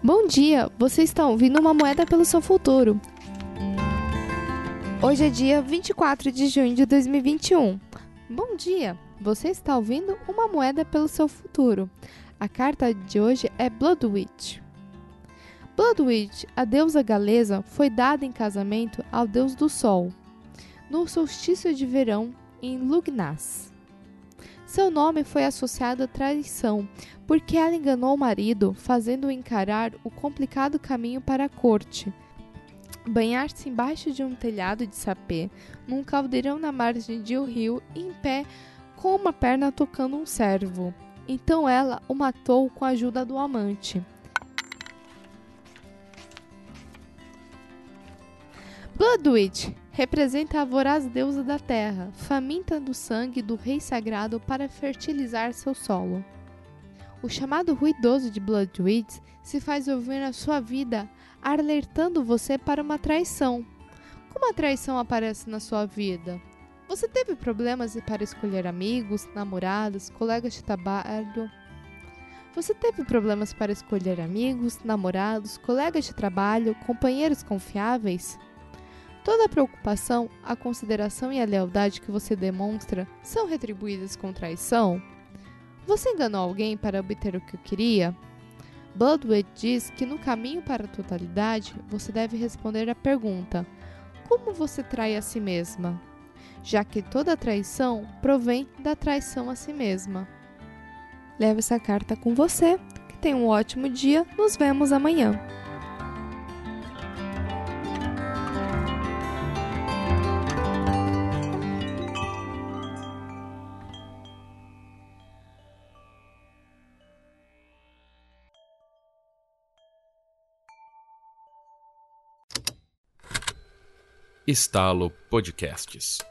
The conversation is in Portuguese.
Bom dia, você está ouvindo uma moeda pelo seu futuro. Hoje é dia 24 de junho de 2021. Bom dia, você está ouvindo uma moeda pelo seu futuro. A carta de hoje é Bloodwitch. Bloodwitch, a deusa galesa, foi dada em casamento ao deus do sol, no solstício de verão em Lugnas. Seu nome foi associado à traição, porque ela enganou o marido, fazendo-o encarar o complicado caminho para a corte. Banhar-se embaixo de um telhado de sapê, num caldeirão na margem de um rio, em pé, com uma perna tocando um servo. Então ela o matou com a ajuda do amante. Bloodwitch representa a voraz deusa da terra, faminta do sangue do rei sagrado para fertilizar seu solo. O chamado ruidoso de Bloodwitch se faz ouvir na sua vida, alertando você para uma traição. Como a traição aparece na sua vida? Você teve problemas para escolher amigos, namorados, colegas de trabalho? Você teve problemas para escolher amigos, namorados, colegas de trabalho, companheiros confiáveis? Toda a preocupação, a consideração e a lealdade que você demonstra são retribuídas com traição? Você enganou alguém para obter o que queria? Bloodwood diz que no caminho para a totalidade você deve responder à pergunta: como você trai a si mesma? Já que toda traição provém da traição a si mesma. Leve essa carta com você. Que tenha um ótimo dia. Nos vemos amanhã. Estalo Podcasts